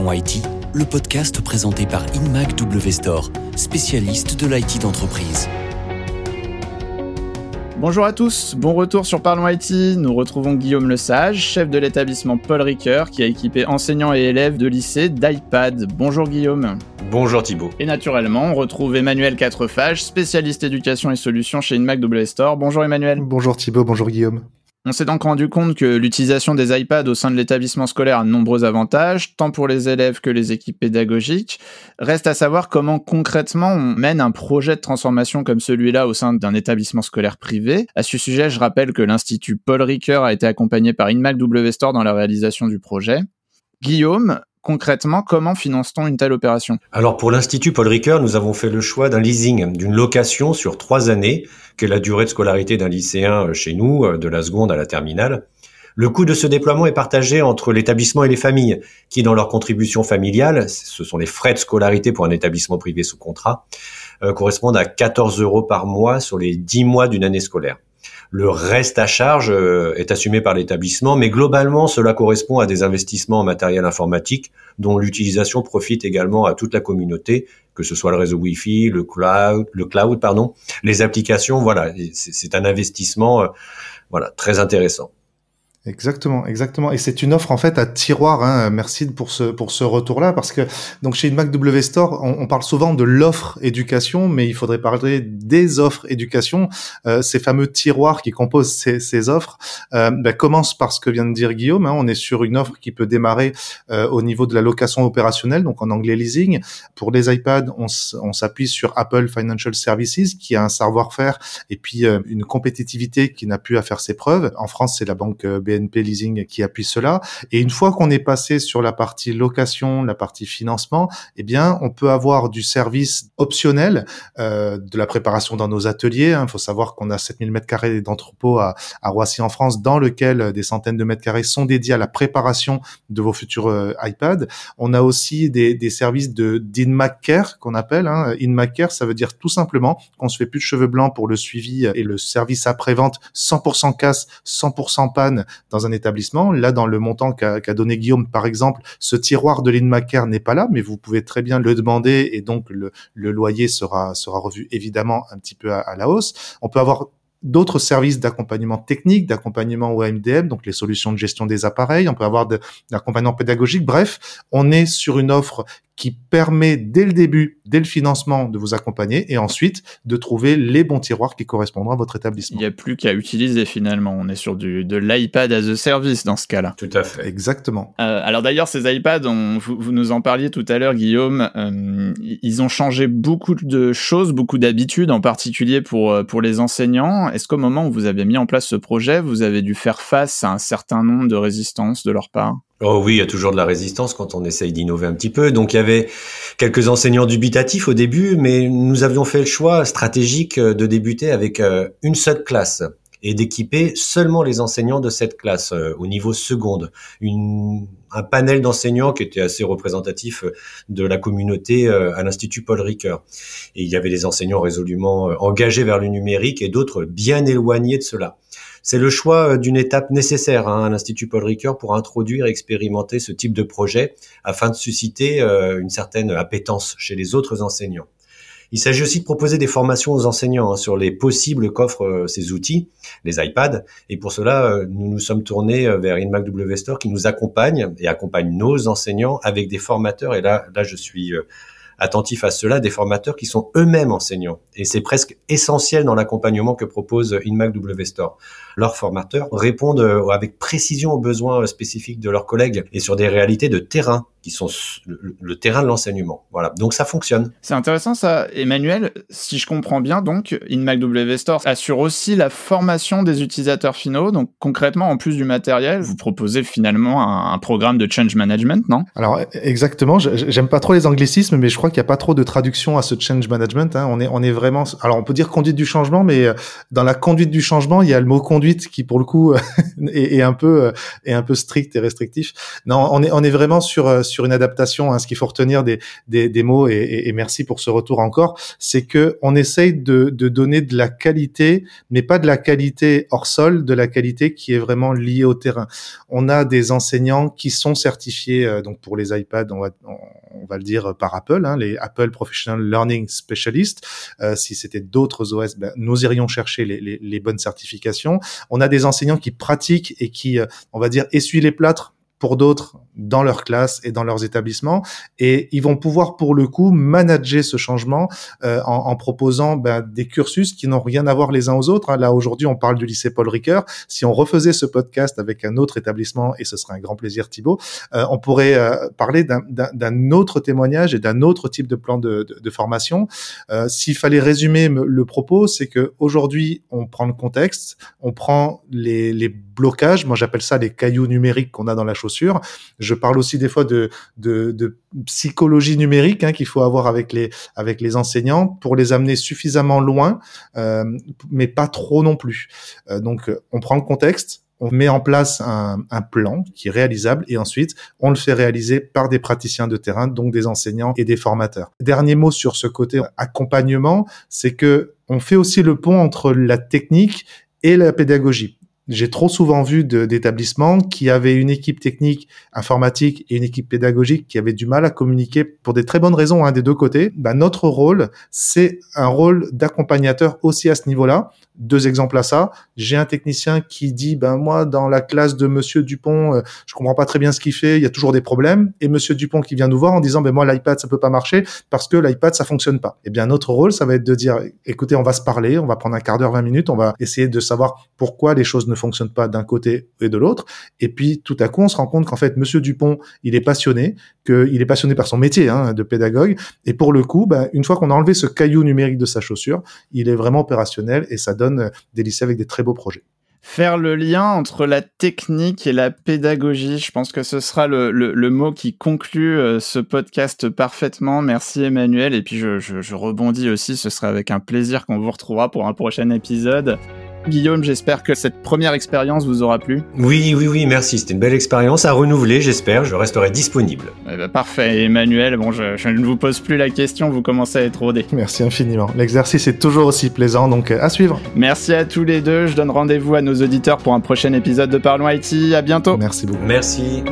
Parlons IT, le podcast présenté par InMac W Store, spécialiste de l'IT d'entreprise. Bonjour à tous, bon retour sur Parlons IT. Nous retrouvons Guillaume Lesage, chef de l'établissement Paul Ricoeur, qui a équipé enseignants et élèves de lycée d'iPad. Bonjour Guillaume. Bonjour Thibault. Et naturellement, on retrouve Emmanuel Quatrefage, spécialiste éducation et solutions chez InMac W Store. Bonjour Emmanuel. Bonjour Thibault, bonjour Guillaume. On s'est donc rendu compte que l'utilisation des iPads au sein de l'établissement scolaire a de nombreux avantages, tant pour les élèves que les équipes pédagogiques. Reste à savoir comment concrètement on mène un projet de transformation comme celui-là au sein d'un établissement scolaire privé. À ce sujet, je rappelle que l'Institut Paul Ricoeur a été accompagné par InMac W Store dans la réalisation du projet. Guillaume, Concrètement, comment finance-t-on une telle opération? Alors pour l'Institut Paul Ricoeur, nous avons fait le choix d'un leasing, d'une location sur trois années, qui est la durée de scolarité d'un lycéen euh, chez nous, euh, de la seconde à la terminale. Le coût de ce déploiement est partagé entre l'établissement et les familles, qui dans leur contribution familiale, ce sont les frais de scolarité pour un établissement privé sous contrat, euh, correspondent à 14 euros par mois sur les 10 mois d'une année scolaire. Le reste à charge euh, est assumé par l'établissement, mais globalement, cela correspond à des investissements en matériel informatique dont l'utilisation profite également à toute la communauté, que ce soit le réseau Wi-Fi, le cloud, le cloud, les applications. Voilà, c'est un investissement, euh, voilà, très intéressant. Exactement, exactement. Et c'est une offre en fait à tiroir. Hein. Merci pour ce pour ce retour-là parce que donc chez Mac W Store, on, parle souvent de l'offre éducation, mais il faudrait parler des offres éducation. Euh, ces fameux tiroirs qui composent ces, ces offres euh, ben, commencent par ce que vient de dire Guillaume. Hein. On est sur une offre qui peut démarrer euh, au niveau de la location opérationnelle, donc en anglais leasing. Pour les iPads, on, on s'appuie sur Apple Financial Services qui a un savoir-faire et puis euh, une compétitivité qui n'a plus à faire ses preuves. En France, c'est la banque euh, BNP Leasing qui appuie cela. Et une fois qu'on est passé sur la partie location, la partie financement, eh bien, on peut avoir du service optionnel, euh, de la préparation dans nos ateliers. Il hein. faut savoir qu'on a 7000 mètres carrés d'entrepôt à, à, Roissy en France, dans lequel des centaines de mètres carrés sont dédiés à la préparation de vos futurs euh, iPads. On a aussi des, des services de d'InMac Care qu'on appelle. Hein. InMac Care, ça veut dire tout simplement qu'on se fait plus de cheveux blancs pour le suivi et le service après-vente 100% casse, 100% panne dans un établissement. Là, dans le montant qu'a donné Guillaume, par exemple, ce tiroir de l'InMaker n'est pas là, mais vous pouvez très bien le demander et donc le, loyer sera, revu évidemment un petit peu à, à la hausse. On peut avoir d'autres services d'accompagnement technique, d'accompagnement au MDM, donc les solutions de gestion des appareils. On peut avoir de, l'accompagnement pédagogique. Bref, on est sur une offre qui permet dès le début, dès le financement, de vous accompagner et ensuite de trouver les bons tiroirs qui correspondront à votre établissement. Il n'y a plus qu'à utiliser finalement. On est sur du, de l'iPad as a service dans ce cas-là. Tout à fait. Exactement. Euh, alors d'ailleurs, ces iPads, on, vous, vous, nous en parliez tout à l'heure, Guillaume, euh, ils ont changé beaucoup de choses, beaucoup d'habitudes, en particulier pour, euh, pour les enseignants. Est-ce qu'au moment où vous avez mis en place ce projet, vous avez dû faire face à un certain nombre de résistances de leur part? Oh oui, il y a toujours de la résistance quand on essaye d'innover un petit peu. Donc il y avait quelques enseignants dubitatifs au début, mais nous avions fait le choix stratégique euh, de débuter avec euh, une seule classe et d'équiper seulement les enseignants de cette classe euh, au niveau seconde. Une, un panel d'enseignants qui était assez représentatif de la communauté à l'Institut Paul Ricoeur. Et il y avait des enseignants résolument engagés vers le numérique et d'autres bien éloignés de cela. C'est le choix euh, d'une étape nécessaire hein, à l'Institut Paul Ricoeur pour introduire et expérimenter ce type de projet afin de susciter euh, une certaine appétence chez les autres enseignants. Il s'agit aussi de proposer des formations aux enseignants hein, sur les possibles qu'offrent euh, ces outils, les iPads. Et pour cela, nous nous sommes tournés vers InMac W Store qui nous accompagne et accompagne nos enseignants avec des formateurs. Et là, là, je suis attentif à cela, des formateurs qui sont eux-mêmes enseignants. Et c'est presque essentiel dans l'accompagnement que propose InMac W Store. Leurs formateurs répondent euh, avec précision aux besoins spécifiques de leurs collègues et sur des réalités de terrain qui sont le, terrain de l'enseignement. Voilà, donc ça fonctionne. C'est intéressant ça, Emmanuel. Si je comprends bien, donc InMac W Store assure aussi la formation des utilisateurs finaux. Donc concrètement, en plus du matériel, vous proposez finalement un, un programme de change management, non? Alors exactement. J'aime pas trop les anglicismes, mais je crois qu'il n'y a pas trop de traduction à ce change management. Hein. On est on est vraiment. Alors on peut dire conduite du changement, mais euh, dans la conduite du changement, il y a le mot conduite qui pour le coup est, est un peu est un peu strict et restrictif. Non, on est on est vraiment sur sur une adaptation. Hein, ce qu'il faut retenir des, des, mots et, merci pour ce retour encore, c'est que on essaye de, de donner de la qualité, mais pas de la qualité hors sol, de la qualité qui est vraiment liée au terrain. On a des enseignants qui sont certifiés euh, donc pour les iPads, on va, on va le dire par Apple, hein, les Apple Professional Learning Specialist. Euh, si c'était d'autres OS, ben, nous irions chercher les, les, les bonnes certifications. On a des enseignants qui pratiquent et qui, euh, on va dire, essuient les plâtres pour d'autres dans leur classe et dans leurs établissements et ils vont pouvoir pour le coup manager ce changement euh, en, en, proposant ben, des cursus qui n'ont rien à voir les uns aux autres. Hein. Là aujourd'hui on parle du lycée Paul Ricoeur. Si on refaisait ce podcast avec un autre établissement et ce serait un grand plaisir Thibaut, euh, on pourrait euh, parler d'un autre témoignage et d'un autre type de plan de, de, de formation. Euh, s'il fallait résumer le propos, c'est que aujourd'hui on prend le contexte, on prend les, les blocages, moi j'appelle ça les cailloux numériques qu'on a dans la Je parle aussi des fois de, de, de psychologie numérique hein, qu'il faut avoir avec les, avec les enseignants pour les amener suffisamment loin, euh, mais pas trop non plus. Euh, donc on prend le contexte, on met en place un, un, plan qui est réalisable et ensuite on le fait réaliser par des praticiens de terrain, donc des enseignants et des formateurs. Dernier mot sur ce côté accompagnement, c'est que on fait aussi le pont entre la technique et la pédagogie. J'ai trop souvent vu d'établissements qui avaient une équipe technique informatique et une équipe pédagogique qui avaient du mal à communiquer pour des très bonnes raisons hein, des deux côtés. Ben, notre rôle, c'est un rôle d'accompagnateur aussi à ce niveau-là. Deux exemples à ça. J'ai un technicien qui dit, ben moi, dans la classe de Monsieur Dupont, euh, je comprends pas très bien ce qu'il fait, il y a toujours des problèmes. Et Monsieur Dupont qui vient nous voir en disant, ben moi, l'iPad, ça peut pas marcher parce que l'iPad, ça fonctionne pas. Eh bien, notre rôle, ça va être de dire, écoutez, on va se parler, on va prendre un quart d'heure, 20 minutes, on va essayer de savoir pourquoi les choses ne fonctionne pas d'un côté et de l'autre. Et puis tout à coup, on se rend compte qu'en fait, Monsieur Dupont, il est passionné, qu'il est passionné par son métier hein, de pédagogue. Et pour le coup, ben, une fois qu'on a enlevé ce caillou numérique de sa chaussure, il est vraiment opérationnel et ça donne des lycées avec des très beaux projets faire le lien entre la technique et la pédagogie. Je pense que ce sera le, mot qui conclut euh, ce podcast parfaitement. Merci Emmanuel. Et puis je, je, je rebondis aussi, ce sera avec un plaisir qu'on vous retrouvera pour un prochain épisode. Guillaume, j'espère que cette première expérience vous aura plu. Oui, oui, oui, merci. C'était une belle expérience à renouveler, j'espère. Je resterai disponible. Eh ben, parfait. Emmanuel, bon, je, je, ne vous pose plus la question, vous commencez à être rodé. Merci infiniment. L'exercice est toujours aussi plaisant, donc euh, à suivre. Merci à tous les deux. Je donne rendez-vous à nos auditeurs pour un prochain épisode de Parlons IT. À bientôt. Merci beaucoup. Merci.